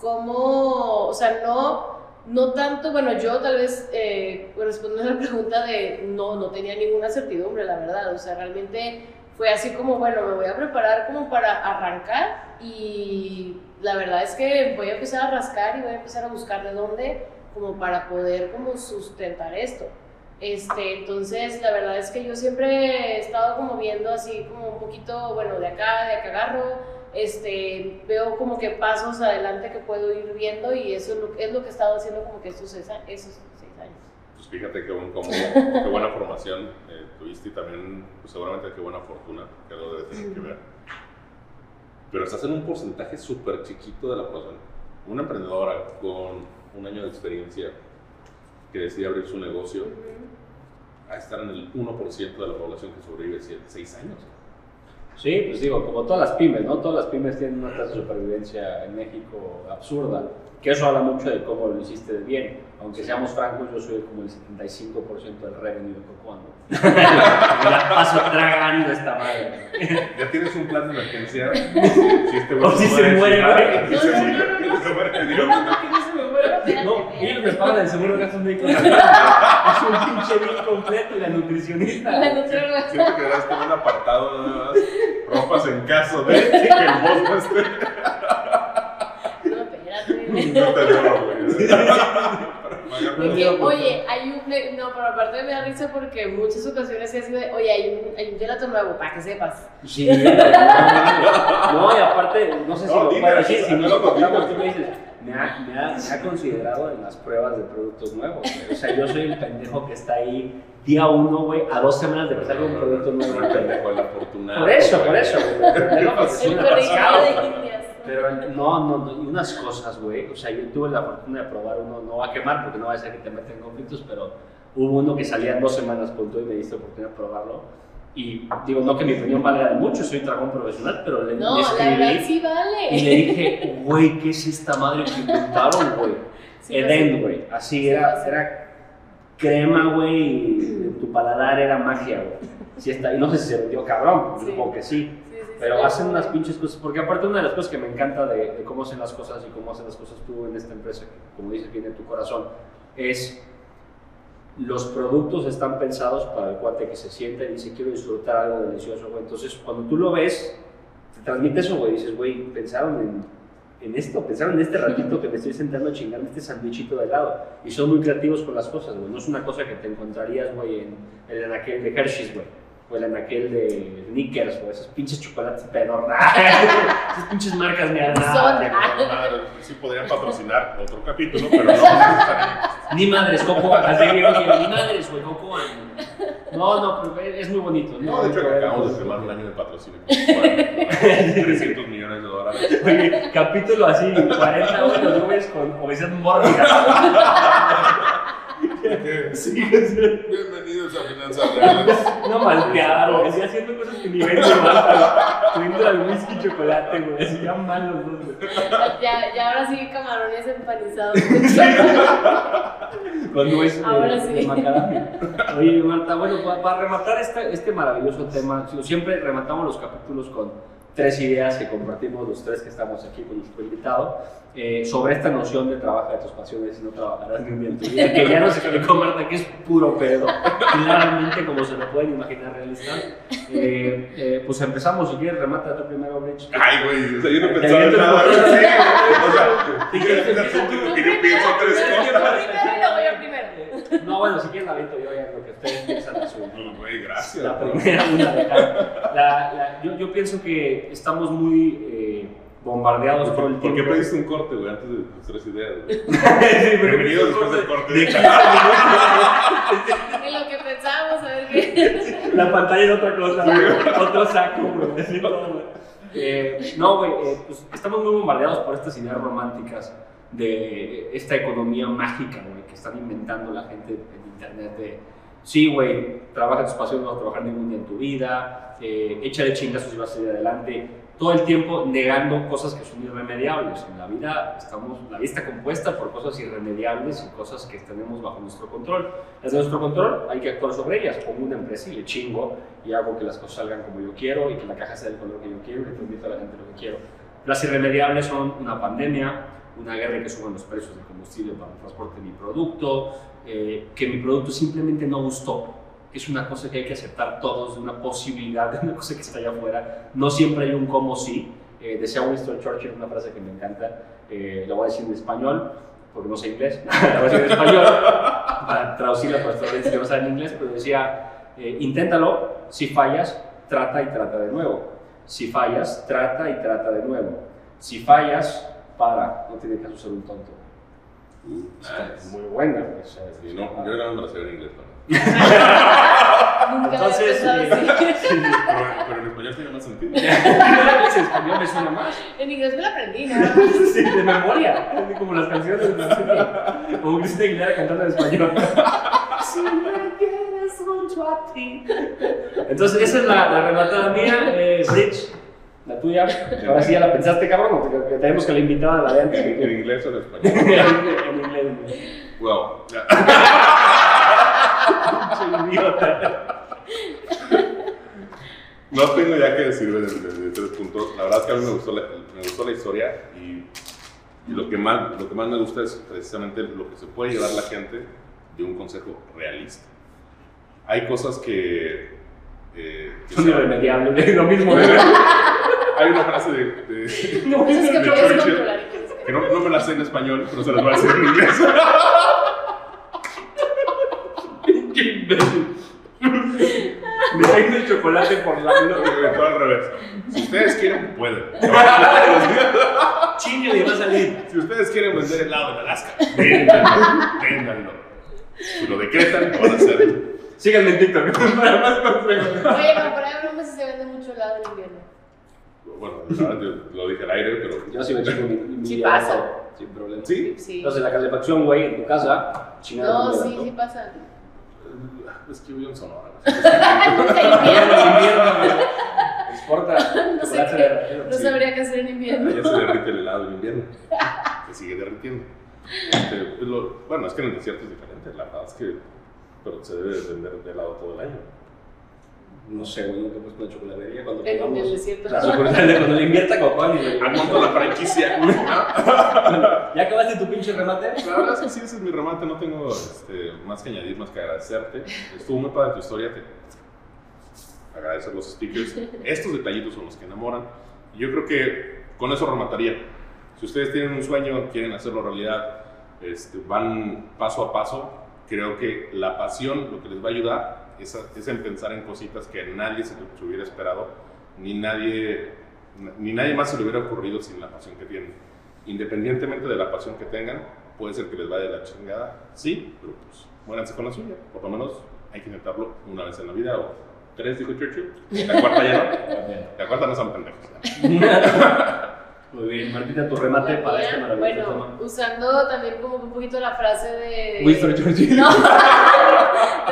cómo o sea, no, no tanto, bueno, yo tal vez eh, respondiendo a la pregunta de no, no tenía ninguna certidumbre, la verdad, o sea, realmente fue así como, bueno, me voy a preparar como para arrancar y la verdad es que voy a empezar a rascar y voy a empezar a buscar de dónde como para poder como sustentar esto. Este, entonces, la verdad es que yo siempre he estado como viendo así como un poquito, bueno, de acá, de acá agarro, este, veo como que pasos adelante que puedo ir viendo y eso es lo, es lo que he estado haciendo como que estos seis, esos seis años. Pues fíjate qué, buen, cómo- qué buena formación eh, tuviste y también, pues seguramente qué buena fortuna, que algo debe tener que ver. Pero estás en un porcentaje súper chiquito de la población. Una emprendedora con un año de experiencia que decide abrir su negocio, a estar en el 1% de la población que sobrevive 6 años. Sí, pues digo, como todas las pymes, ¿no? Todas las pymes tienen una tasa de supervivencia en México absurda. Que eso habla mucho de cómo lo hiciste de bien. Aunque seamos francos, yo soy como el 75% del revenue de Cocoando. Me la paso tragando esta madre. Ya tienes un plan de emergencia. Si este güey O si se muere, güey. si se No, no, muere, no, no, espérate, No, espérate. ellos me pagan el seguro de gastos médicos. Es un pinche bien completo y la nutricionista. La nutrióloga. Siento que tener un apartado nada más, ropas en caso de que el boss no esté. No te adoro, güey. Para pagar De por- que, oye, hay un. No, pero aparte me da risa porque en muchas ocasiones es de, oye, hay un, hay un gelato nuevo, para que sepas. Sí, no, y aparte, no sé si No, lo dime, puedo decir, si no lo contamos, tú me dices, me ha, me, ha, me ha considerado en las pruebas de productos nuevos. güey. O sea, yo soy el pendejo que está ahí día uno, güey, a dos semanas de empezar con un producto nuevo. El pendejo, el afortunado. Por eso, por eso, güey. Pendejo indias. Pero no, no, no, y unas cosas, güey. O sea, yo tuve la fortuna de probar uno, no va a quemar porque no va a ser que te meten en conflictos, pero hubo uno que salía en dos semanas todo y me diste la oportunidad de probarlo. Y digo, no que mi opinión valga de mucho, soy dragón profesional, pero le, No, le la verdad escribí sí vale. y le dije, güey, ¿qué es esta madre que inventaron, güey? Sí, Edén, güey. Así Sí, era, sí. era crema, güey, y tu paladar era magia, güey. Sí está, y no sé si se vendió cabrón, Sí. supongo que sí. Pero hacen unas pinches cosas, porque aparte una de las cosas que me encanta de, de cómo hacen las cosas y cómo hacen las cosas tú en esta empresa, que como dices viene de tu corazón, es los productos están pensados para el cuate que se sienta y dice quiero disfrutar algo delicioso, güey. Entonces cuando tú lo ves, te transmite eso, güey. Dices, güey, pensaron en, en esto, pensaron en este ratito que me estoy sentando a chingar este sandwichito de helado. Y son muy creativos con las cosas, güey. No es una cosa que te encontrarías, güey, en el anaquel de Hershey's, güey. O el anaquel de Snickers, güey. Esos pinches chocolates pedorra. Esas pinches marcas me Son- Madre, Sí podrían patrocinar otro capítulo, pero no. Ni madres, Coco. Así que digo que ni madres, güey, Coco. No, no, pero es muy bonito. No, de hecho, que acabamos de firmar un año de patrocinio. con 300 millones de dólares. Oye, capítulo así, 40 horas, güey, con obesidad mórbida. Sí, Bienvenidos a Finanzas Reales. No malteado, güey, haciendo cosas que ni ven ni mal, Poniendo al whisky y chocolate, güey, así ya mal los dos, güey. Ya, ya ahora sí camarones empanizados. Con nuez de- Ahora sí. de macadamia. Oye, Marta, bueno, pa- para, rematar este, este maravilloso tema, siempre rematamos los capítulos con tres ideas que compartimos los tres que estamos aquí con nuestro invitado eh, sobre esta noción de trabaja de tus pasiones y no trabajarás ni un día en tu vida, que ya nos explicó Marta que es puro pedo, claramente como se lo pueden imaginar realista. Eh, eh, pues empezamos, si quieres remata tú primero, Rich. Ay, güey, o sea, yo no pensaba en nada. el Sí, o sea, si quieres empezar tú, Tú porque yo pienso tres cosas. Primero yo primero. No, bueno, si quieres la aviento yo ya lo que ustedes piensan a su... Güey, gracias. La primera, una de cada. La- la- yo, yo pienso que estamos muy eh, bombardeados todo el ¿Por qué tiempo. pediste un corte, güey, antes de tus tres ideas? Sí, pero Bienvenido es un después del corte de 15 minutos. En lo que pensábamos, a ver qué. La pantalla es otra cosa, güey. otro saco, güey. Eh, no, güey, eh, pues estamos muy bombardeados por estas ideas románticas de esta economía mágica, güey, que están inventando la gente en internet de, sí, güey, trabaja en tus pasiones, no vas a trabajar ningún día en tu vida, eh, échale chingazos y vas a salir adelante, todo el tiempo negando cosas que son irremediables. En la vida estamos, la vida está compuesta por cosas irremediables y cosas que tenemos bajo nuestro control. Las de nuestro control hay que actuar sobre ellas. Pongo una empresa y le chingo y hago que las cosas salgan como yo quiero y que la caja sea del color que yo quiero y le transmito a la gente lo que quiero. Las irremediables son una pandemia, una guerra que suban los precios del combustible para el transporte de mi producto, eh, que mi producto simplemente no gustó. Es una cosa que hay que aceptar todos, una posibilidad, de una cosa que está allá afuera. No siempre hay un como sí. Eh, decía Winston Churchill una frase que me encanta, eh, la voy a decir en español, porque no sé inglés, la voy a decir en español, para traducirla para los que no saben inglés, pero decía, eh, inténtalo, si fallas, trata y trata de nuevo. Si fallas, trata y trata de nuevo. Si fallas, para, no tiene caso ser un tonto. Nice. muy buena. o sea, Sí, no, yo me la sé en inglés, Nunca Entonces, había así. pero, pero en español tiene más sentido. en español me suena más. En inglés me lo aprendí, ¿no? Sí, de memoria. Como las canciones de. Como Cristina Aguilera cantando en español. Si me quieres junto a ti. Entonces, esa es la, la rematada mía. Eh, Rich, la tuya. Ahora sí ya la pensaste, cabrón. Porque que tenemos que la invitada la de antes. ¿En, en inglés o en español? en inglés. Wow. Pinche idiota. No tengo ya que decir de, de- de tres puntos. La verdad es que a mí me gustó la, me gustó la historia y, y lo, que más, lo que más me gusta es precisamente lo que se puede llevar la gente de un consejo realista. Hay cosas que... eh, que Son irremediables. Lo mismo. Hay una frase de... de- No, que de Churchill. controlar y cosas que que no, no me la sé en español, pero se las voy a decir en inglés. ¡Qué imbécil! Me hay de chocolate por la Y todo al revés. Si ustedes quieren, pueden. Chingue le va a salir. Si ustedes quieren vender helado en Alaska, véndanlo. Véndanlo. Si lo decretan, lo van a hacer. Síganme en TikTok para más consejos. Oye, no, por ahí no sé si se vende mucho helado en invierno. Bueno, yo lo dije al aire, pero. Yo sí me chingo mi, mi Sí pasa. Sin problema. ¿Sí? Sí. Entonces, la calefacción, güey, en tu casa, chingada. No, tu sí, sí pasa. Es que vivo en Sonora. En invierno. invierno, güey. Exporta No sé chocolate qué. derretido. No sabría qué hacer en invierno. Ya se derrite el helado en invierno. Se sigue derritiendo. Este, lo- bueno, es que en el desierto es diferente. La verdad es que. Pero se debe de vender de helado todo el año. No sé, güey, nunca he puesto una chocolatería cuando En pongamos el desierto. La de cuando le invierta Cocoan y le Aguanto la franquicia. ¿Ya acabaste tu pinche remate? La verdad es que sí, ese es mi remate. No tengo este, más que añadir, más que agradecerte. Estuvo muy padre tu historia. Te agradecer los stickers. Estos detallitos son los que enamoran. Yo creo que con eso remataría. Si ustedes tienen un sueño, quieren hacerlo realidad, este, van paso a paso. Creo que la pasión lo que les va a ayudar es, es en pensar en cositas que nadie se, se hubiera esperado, ni nadie, ni nadie más se le hubiera ocurrido sin la pasión que tienen. Independientemente de la pasión que tengan, puede ser que les vaya de la chingada, sí, pero pues muéranse con la suya. Por lo menos hay que intentarlo una vez en la vida o tres, dijo Churchill. La cuarta ya no. La cuarta no son pendejos. Muy bien, Martita, tu remate para este maravilloso Bueno, tema. usando también como un poquito la frase de. Winston Churchill. No, no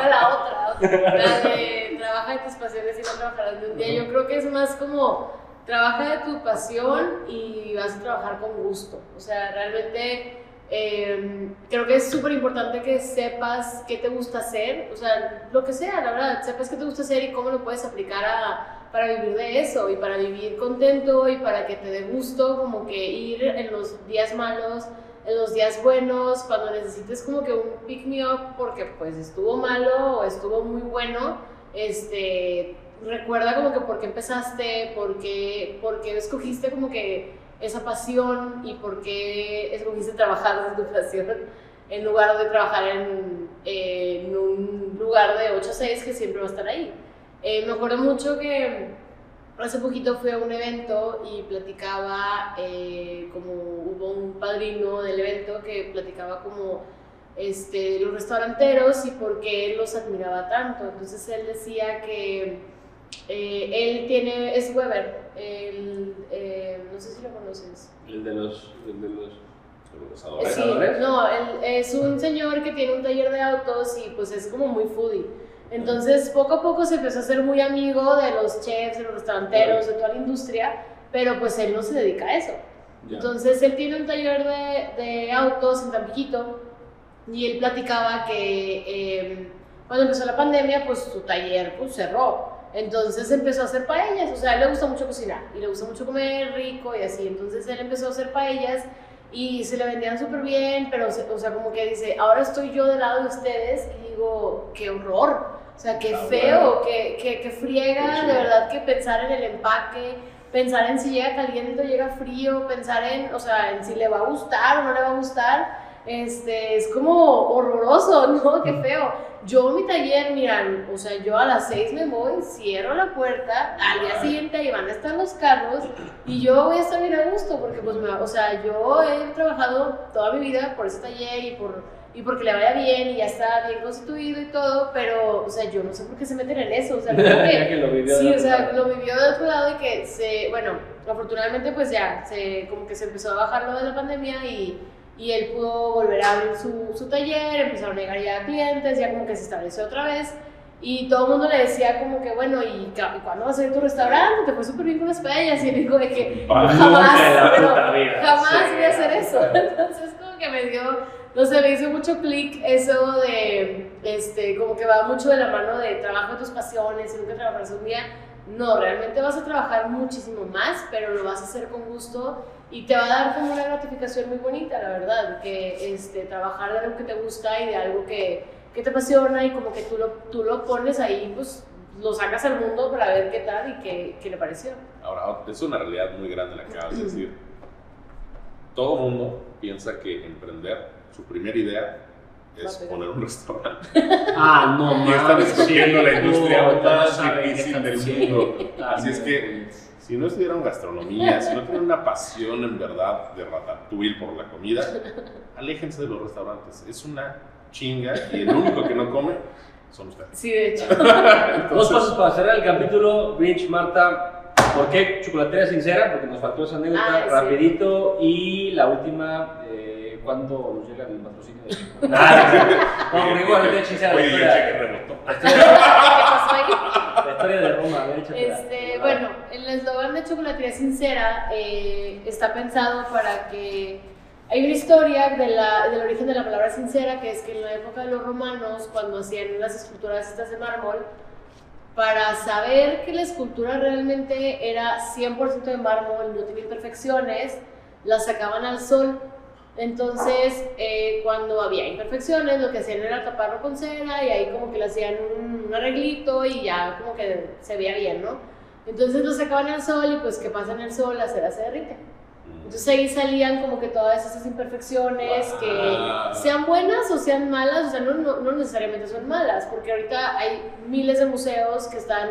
la otra. La de trabaja de tus pasiones y no trabajarás de un día. Yo creo que es más como trabaja de tu pasión y vas a trabajar con gusto. O sea, realmente eh, creo que es súper importante que sepas qué te gusta hacer. O sea, lo que sea, la verdad, sepas qué te gusta hacer y cómo lo puedes aplicar a, para vivir de eso y para vivir contento y para que te dé gusto, como que ir en los días malos en los días buenos, cuando necesites como que un pick me up porque pues estuvo malo o estuvo muy bueno, este, recuerda como que por qué empezaste, por qué, por qué escogiste como que esa pasión y por qué escogiste trabajar en tu pasión en lugar de trabajar en, en un lugar de 8 a 6 que siempre va a estar ahí. Eh, me acuerdo mucho que hace poquito fui a un evento y platicaba, eh, como hubo un padrino del evento que platicaba como este, los restauranteros y por qué él los admiraba tanto. Entonces él decía que eh, él tiene, es Weber, él, eh, no sé si lo conoces. El de los. El de los. Sí, no, él es un señor que tiene un taller de autos y pues es como muy foodie. Entonces poco a poco se empezó a ser muy amigo de los chefs, de los restauranteros, de toda la industria, pero pues él no se dedica a eso. Entonces él tiene un taller de, de autos en Tampiquito y él platicaba que eh, cuando empezó la pandemia pues su taller pues cerró. Entonces empezó a hacer paellas, o sea, a él le gusta mucho cocinar y le gusta mucho comer rico y así. Entonces él empezó a hacer paellas y se le vendían súper bien, pero se- o sea, como que dice, ahora estoy yo del lado de ustedes y digo, qué horror. O sea, qué Ah, feo, qué, qué, qué friega, Qué de verdad que pensar en el empaque, pensar en si llega caliente o llega frío, pensar en, o sea, en si le va a gustar o no le va a gustar, este, es como horroroso, ¿no? Qué feo. Yo mi taller, miran, o sea, yo a las seis me voy, cierro la puerta, al día siguiente ahí van a estar los carros y yo voy a estar bien a gusto porque, pues, me- o sea, yo he trabajado toda mi vida por ese taller y por y porque le vaya bien y ya está bien constituido y todo, pero, o sea, yo no sé por qué se meten en eso, o sea, creo que- que lo vivió. Sí, de o sea, lo vivió de otro lado y que se, bueno, afortunadamente pues ya, se, como que se empezó a bajar lo de la pandemia y, y él pudo volver a abrir su, su taller, empezaron a llegar ya clientes, ya como que se estableció otra vez y todo el mundo le decía como que, bueno, ¿y, cuándo vas a ir a tu restaurante? Te fue súper bien con las paellas y él dijo de que jamás, pero jamás Sí. voy a hacer eso. Entonces como que me dio, no sé, me hizo mucho clic eso de, este, como que va mucho de la mano de trabajo de tus pasiones y nunca trabajarás un día. No, realmente vas a trabajar muchísimo más, pero lo vas a hacer con gusto y te va a dar como una gratificación muy bonita, la verdad, que este, trabajar de algo que te gusta y de algo que, que te apasiona y como que tú lo, tú lo pones ahí, pues lo sacas al mundo para ver qué tal y qué, qué le pareció. Ahora, es una realidad muy grande la que acabas de decir. todo mundo piensa que emprender, su primera idea es poner un restaurante. Ah, no, Y están escogiendo sí. la industria no más difícil del mundo. Así es no, que güey. Si no estudiaron gastronomía, si no tienen una pasión en verdad de ratatouille por la comida, aléjense de los restaurantes. Es una chinga y el único que no come son ustedes. Sí, de hecho. Dos pasos para cerrar el capítulo. Rich, Marta, ¿por qué chocolatería sincera? Porque nos faltó esa anécdota Ah, sí. rapidito. Y la última, eh, ¿cuándo nos llega el patrocinio de Nada, no, porque igual sincera. Historia, cheque rebotó. la historia- ¿Qué pasó ahí? Historia de Roma, a ver. Este, bueno, el eslogan de Chocolatería Sincera eh, está pensado para que hay una historia de la- del origen de la palabra sincera, que es que en la época de los romanos, cuando hacían las esculturas estas de mármol, para saber que la escultura realmente era 100% de mármol, no tenía imperfecciones, la sacaban al sol. Entonces, eh, cuando había imperfecciones, lo que hacían era taparlo con cera y ahí como que le hacían un, arreglito y ya como que se veía bien, ¿no? Entonces lo sacaban al sol y pues que pasa en el sol, la cera se derrite. Entonces ahí salían como que todas esas imperfecciones Wow. que sean buenas o sean malas, o sea, no, no, no necesariamente son malas, porque ahorita hay miles de museos que están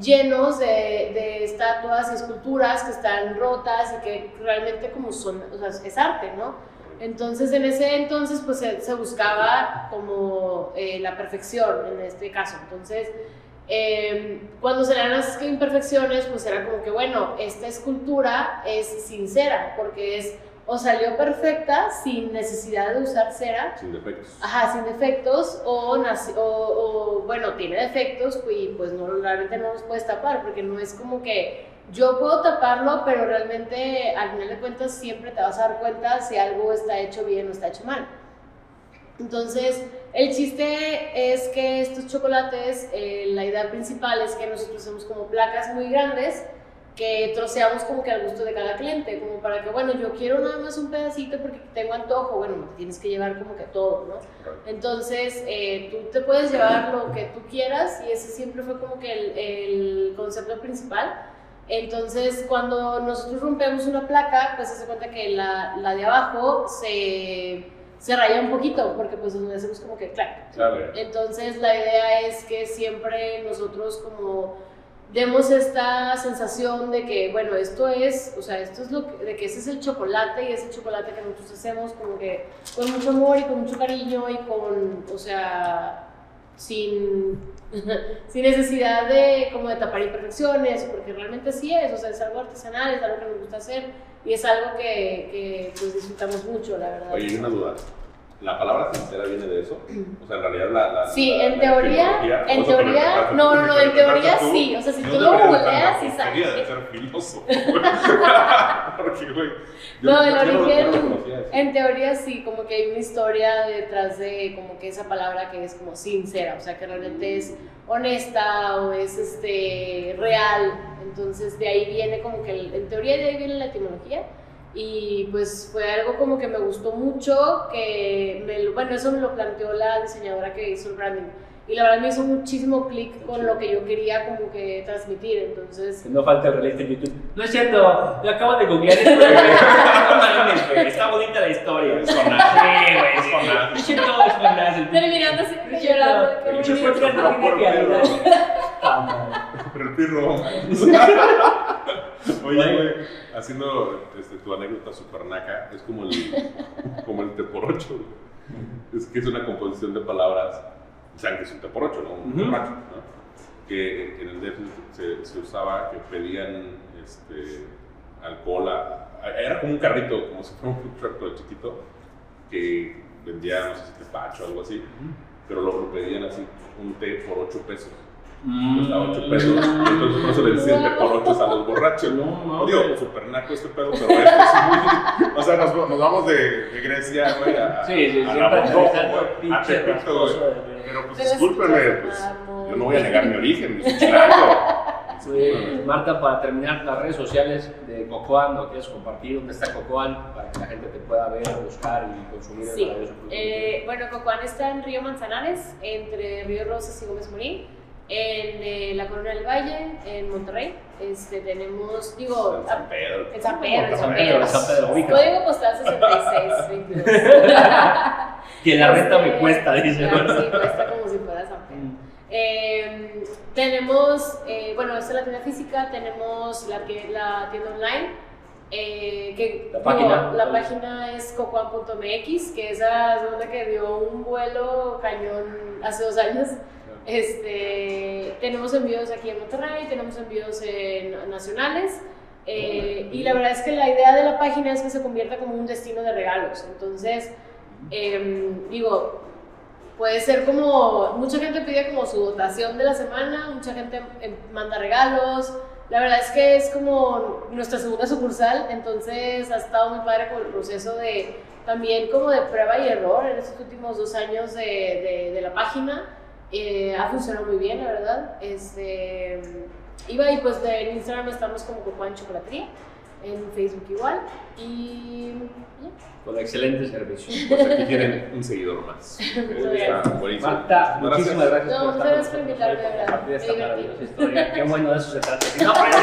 llenos de, de estatuas y esculturas que están rotas y que realmente como son, o sea, es arte, ¿no? Entonces en ese entonces pues se, se buscaba como eh, la perfección en este caso. Entonces eh, cuando se le dan las imperfecciones pues era como que bueno, esta escultura es sincera porque es o salió perfecta sin necesidad de usar cera Sin defectos. Ajá, sin defectos o, o, bueno, tiene defectos y pues no, realmente no los puedes tapar porque no es como que yo puedo taparlo, pero realmente al final de cuentas siempre te vas a dar cuenta si algo está hecho bien o está hecho mal. Entonces, el chiste es que estos chocolates, eh, la idea principal es que nosotros hacemos como placas muy grandes que troceamos como que al gusto de cada cliente, como para que, bueno, yo quiero nada más un pedacito porque tengo antojo, bueno, tienes que llevar como que todo, ¿no? Entonces, eh, tú te puedes llevar lo que tú quieras y ese siempre fue como que el, el concepto principal. Entonces, cuando nosotros rompemos una placa, pues se hace cuenta que la, la de abajo se, se raya un poquito, porque pues nos hacemos como que clac. Claro. Entonces, la idea es que siempre nosotros como demos esta sensación de que, bueno, esto es, o sea, esto es lo que, de que ese es el chocolate y ese chocolate que nosotros hacemos como que con mucho amor y con mucho cariño y con, o sea, sin, sin necesidad de como de tapar imperfecciones, porque realmente sí es, o sea, es algo artesanal, es algo que nos gusta hacer y es algo que, que pues disfrutamos mucho, la verdad. Oye, una duda. ¿La palabra sincera viene de eso? O sea, en realidad la... la Sí, la- en la teoría, en teoría, no, no, no, en teoría tú, sí, o sea, si no tú lo googleas, tan sabes. de ser filósofo. Porque, güey, No, el origen, no en teoría sí, como que hay una historia detrás de como que esa palabra que es como sincera, o sea, que realmente es honesta o es este real, entonces de ahí viene como que, el- en teoría de ahí viene la etimología y pues fue algo como que me gustó mucho, que me, bueno, eso me lo planteó la diseñadora que hizo el branding y la verdad me hizo muchísimo clic con lo que yo quería como que transmitir, entonces... No falta el realista en YouTube. No es cierto, me acabo de googlear esto. No está bonita la historia. Es. Sí, güey, Es. No es cierto, Terminando así, llorando. Ah, madre. Pero el pirro. Oye, güey, haciendo este, tu anécdota super naca, es como el, como el te por ocho. güey. Es que es una composición de palabras, saben que es un te por ocho, ¿no? Un borracho, ¿no? Que en el DF se, se usaba que pedían este, alcohol, a- era como un carrito, como si fuera un food truck pero chiquito, que vendía, no sé si tepacho o algo así, pero lo, lo pedían así, un té por ocho pesos. Costaba 8 pesos. Entonces por eso le decían de por 8 a los borrachos. No, No, digo, super naco este pedo, pero esto es muy. O sea, nos, nos vamos de, de Grecia, güey, a, Sí, sí, a güey, a Tepito, güey. Pero pues discúlpenme, pues yo no voy a negar mi origen, soy chilango. Sí, Marta, para terminar, las redes sociales de Cocoan, ¿no quieres compartir? ¿Dónde está Cocoan? Para que la gente te pueda ver, buscar y consumir Sí, el eh, bueno, Cocoán está en Río Manzanares, entre Río Rosas y Gómez Morín. En eh, la Corona del Valle, en Monterrey. Este, tenemos, digo, En San Pedro. en San Pedro, en San San Pedro. San. Código postal 6622. Que la renta me Este, cuesta, dice. ah, Sí, cuesta como si fuera San Pedro. Eh, tenemos, eh, bueno, esta es la tienda física, tenemos la, que- la tienda online, eh, que La digo, página. la página es cocoan.mx, que esa es una que dio un vuelo cañón hace dos años. Este, tenemos envíos aquí en Monterrey, tenemos envíos en nacionales. eh, y la verdad es que la idea de la página es que se convierta como un destino de regalos. Entonces, em, digo, puede ser como, mucha gente pide como su dotación de la semana, mucha gente em, manda regalos. La verdad es que es como nuestra segunda sucursal, entonces ha estado muy padre con el proceso de también como de prueba y error en estos últimos dos años de, de, de la página. Eh, ha funcionado muy bien, la verdad. Este, iba y pues de- en Instagram estamos como Cocoan Chocolatería, en Facebook igual. Y ya. Con excelente servicio. Pues aquí tienen un seguidor más. Está buenísimo. Marta, muchísimas gracias No, por muchas gracias con por invitarme, por de verdad. Qué bueno, de eso se trata. Si no aprende,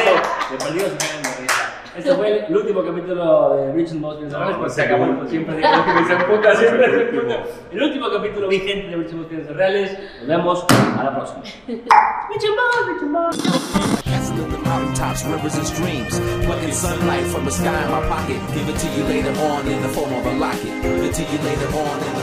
de perdido se. Este fue el último capítulo de Rich and Most Bienes Reales, No, no se sé acabó, pues, siempre digo que me se emputa, siempre se El último. El último capítulo vigente de Rich and Most Bienes Reales. Nos vemos a la próxima. Rich and Most, Rich and Most. Cats live in mountaintops, rivers, and streams. Plucking sunlight from the sky in my pocket. Give it to you later on in the form of a locket. Give it to you later on